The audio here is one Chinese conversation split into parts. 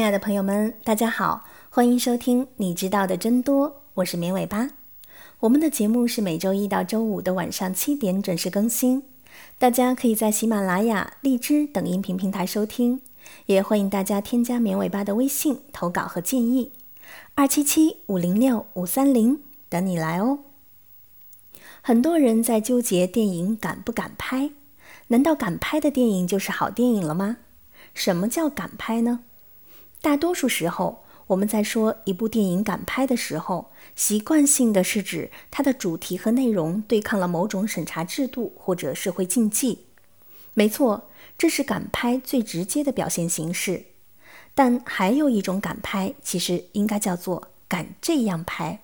亲爱的朋友们，大家好，欢迎收听《你知道的真多》，我是绵尾巴。我们的节目是每周一到周五的晚上七点准时更新，大家可以在喜马拉雅、荔枝等音频平台收听，也欢迎大家添加绵尾巴的微信投稿和建议，二七七五零六五三零等你来哦。很多人在纠结电影敢不敢拍，难道敢拍的电影就是好电影了吗？什么叫敢拍呢？大多数时候，我们在说一部电影敢拍的时候，习惯性的是指它的主题和内容对抗了某种审查制度或者社会禁忌。没错，这是敢拍最直接的表现形式。但还有一种敢拍，其实应该叫做敢这样拍。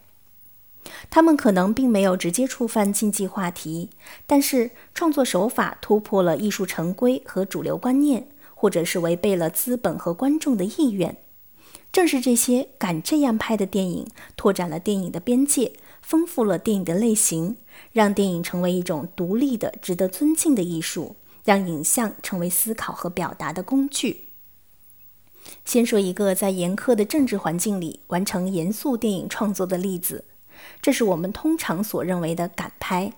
他们可能并没有直接触犯禁忌话题，但是创作手法突破了艺术成规和主流观念。或者是违背了资本和观众的意愿，正是这些敢这样拍的电影，拓展了电影的边界，丰富了电影的类型，让电影成为一种独立的、值得尊敬的艺术，让影像成为思考和表达的工具。先说一个在严苛的政治环境里完成严肃电影创作的例子，这是我们通常所认为的敢拍。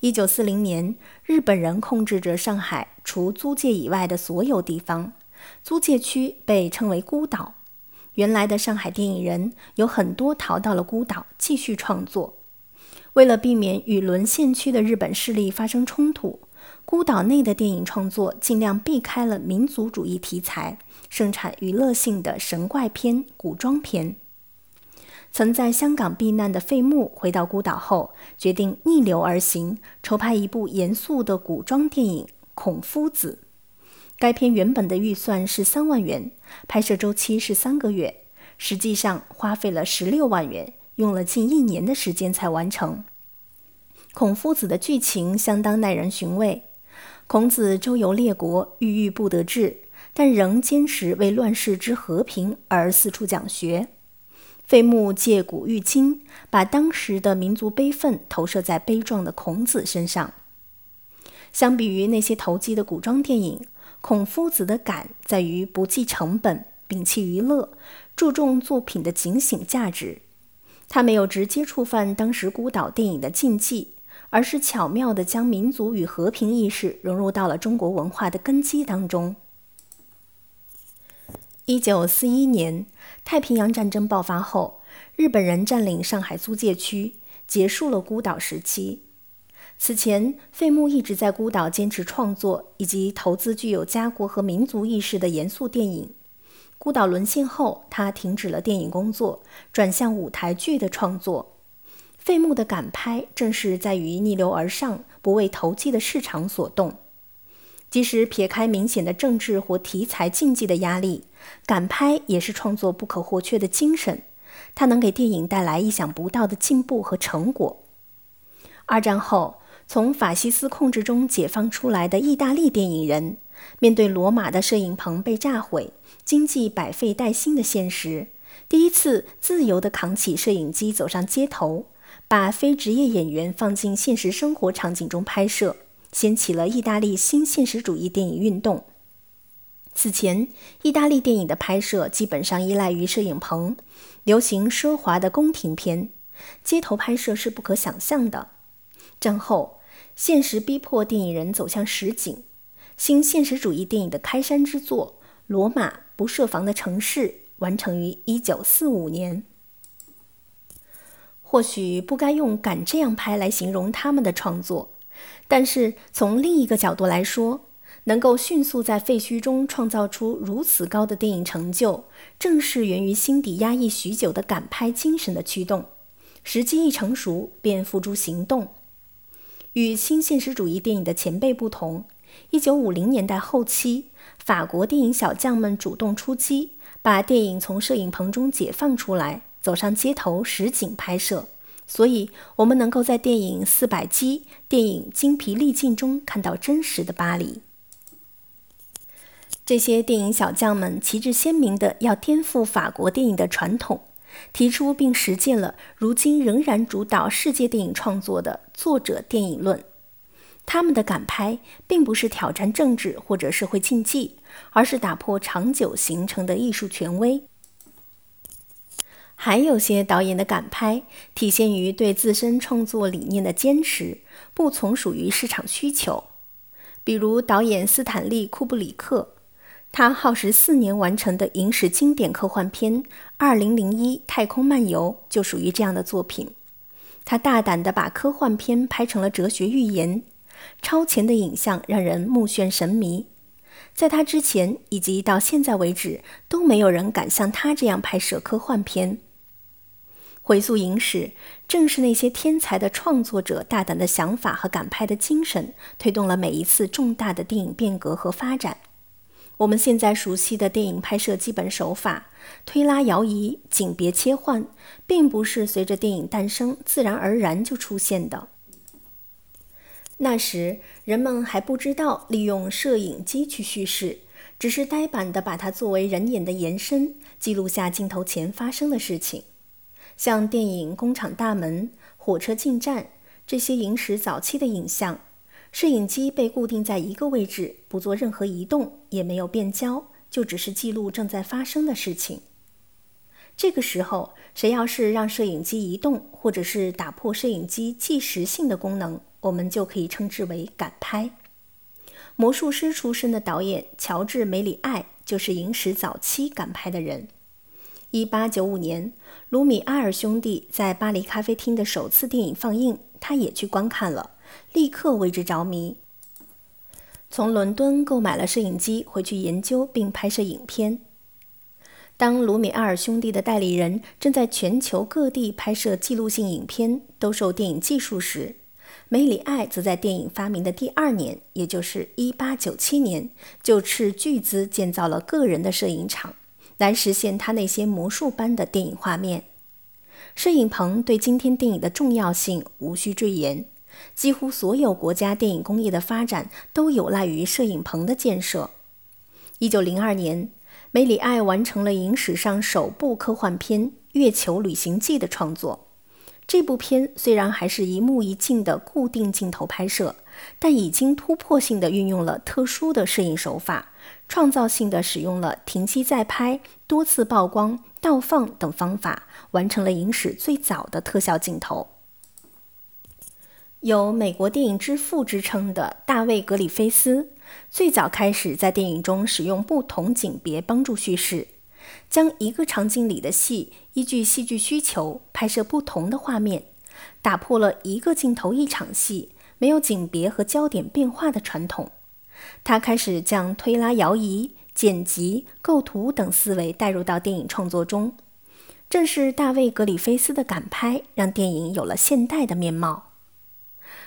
一九四零年，日本人控制着上海除租界以外的所有地方，租界区被称为孤岛。原来的上海电影人有很多逃到了孤岛继续创作。为了避免与沦陷区的日本势力发生冲突，孤岛内的电影创作尽量避开了民族主义题材，生产娱乐性的神怪片、古装片。曾在香港避难的费穆回到孤岛后，决定逆流而行，筹拍一部严肃的古装电影《孔夫子》。该片原本的预算是三万元，拍摄周期是三个月，实际上花费了十六万元，用了近一年的时间才完成。孔夫子的剧情相当耐人寻味。孔子周游列国，郁郁不得志，但仍坚持为乱世之和平而四处讲学。费穆借古喻今，把当时的民族悲愤投射在悲壮的孔子身上。相比于那些投机的古装电影，《孔夫子》的敢在于不计成本、摒弃娱乐，注重作品的警醒价值。他没有直接触犯当时孤岛电影的禁忌，而是巧妙地将民族与和平意识融入到了中国文化的根基当中。一九四一年，太平洋战争爆发后，日本人占领上海租界区，结束了孤岛时期。此前，费穆一直在孤岛坚持创作以及投资具有家国和民族意识的严肃电影。孤岛沦陷后，他停止了电影工作，转向舞台剧的创作。费穆的敢拍，正是在于逆流而上，不为投机的市场所动。即使撇开明显的政治或题材禁忌的压力，敢拍也是创作不可或缺的精神。它能给电影带来意想不到的进步和成果。二战后，从法西斯控制中解放出来的意大利电影人，面对罗马的摄影棚被炸毁、经济百废待兴的现实，第一次自由地扛起摄影机走上街头，把非职业演员放进现实生活场景中拍摄。掀起了意大利新现实主义电影运动。此前，意大利电影的拍摄基本上依赖于摄影棚，流行奢华的宫廷片，街头拍摄是不可想象的。战后，现实逼迫电影人走向实景。新现实主义电影的开山之作《罗马不设防的城市》完成于1945年。或许不该用“敢这样拍”来形容他们的创作。但是从另一个角度来说，能够迅速在废墟中创造出如此高的电影成就，正是源于心底压抑许久的敢拍精神的驱动。时机一成熟，便付诸行动。与新现实主义电影的前辈不同，一九五零年代后期，法国电影小将们主动出击，把电影从摄影棚中解放出来，走上街头实景拍摄。所以，我们能够在电影《四百击》、电影《精疲力尽》中看到真实的巴黎。这些电影小将们旗帜鲜明地要颠覆法国电影的传统，提出并实践了如今仍然主导世界电影创作的作者电影论。他们的敢拍，并不是挑战政治或者社会禁忌，而是打破长久形成的艺术权威。还有些导演的敢拍，体现于对自身创作理念的坚持，不从属于市场需求。比如导演斯坦利·库布里克，他耗时四年完成的影史经典科幻片《二零零一太空漫游》就属于这样的作品。他大胆地把科幻片拍成了哲学寓言，超前的影像让人目眩神迷。在他之前以及到现在为止，都没有人敢像他这样拍摄科幻片。回溯影史，正是那些天才的创作者大胆的想法和敢拍的精神，推动了每一次重大的电影变革和发展。我们现在熟悉的电影拍摄基本手法——推拉摇移、景别切换，并不是随着电影诞生自然而然就出现的。那时，人们还不知道利用摄影机去叙事，只是呆板地把它作为人眼的延伸，记录下镜头前发生的事情。像电影《工厂大门》《火车进站》这些影史早期的影像，摄影机被固定在一个位置，不做任何移动，也没有变焦，就只是记录正在发生的事情。这个时候，谁要是让摄影机移动，或者是打破摄影机计时性的功能，我们就可以称之为赶拍。魔术师出身的导演乔治·梅里爱就是影史早期赶拍的人。一八九五年，卢米埃尔兄弟在巴黎咖啡厅的首次电影放映，他也去观看了，立刻为之着迷。从伦敦购买了摄影机，回去研究并拍摄影片。当卢米埃尔兄弟的代理人正在全球各地拍摄记录性影片，兜售电影技术时，梅里爱则在电影发明的第二年，也就是一八九七年，就斥巨资建造了个人的摄影厂。来实现他那些魔术般的电影画面。摄影棚对今天电影的重要性无需赘言，几乎所有国家电影工业的发展都有赖于摄影棚的建设。一九零二年，梅里爱完成了影史上首部科幻片《月球旅行记》的创作。这部片虽然还是一幕一镜的固定镜头拍摄，但已经突破性的运用了特殊的摄影手法，创造性的使用了停机再拍、多次曝光、倒放等方法，完成了影史最早的特效镜头。有“美国电影之父”之称的大卫·格里菲斯，最早开始在电影中使用不同景别帮助叙事。将一个场景里的戏依据戏剧需求拍摄不同的画面，打破了一个镜头一场戏没有景别和焦点变化的传统。他开始将推拉摇移、剪辑、构图等思维带入到电影创作中。正是大卫·格里菲斯的赶拍，让电影有了现代的面貌。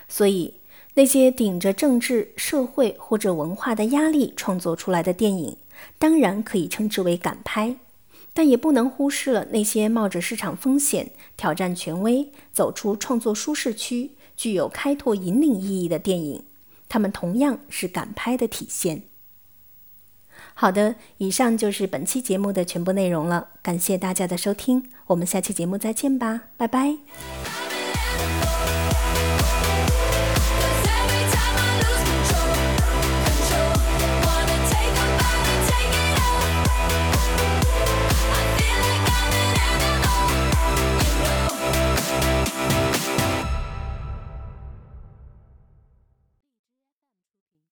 所以，那些顶着政治、社会或者文化的压力创作出来的电影，当然可以称之为赶拍。但也不能忽视了那些冒着市场风险、挑战权威、走出创作舒适区、具有开拓引领意义的电影，它们同样是敢拍的体现。好的，以上就是本期节目的全部内容了，感谢大家的收听，我们下期节目再见吧，拜拜。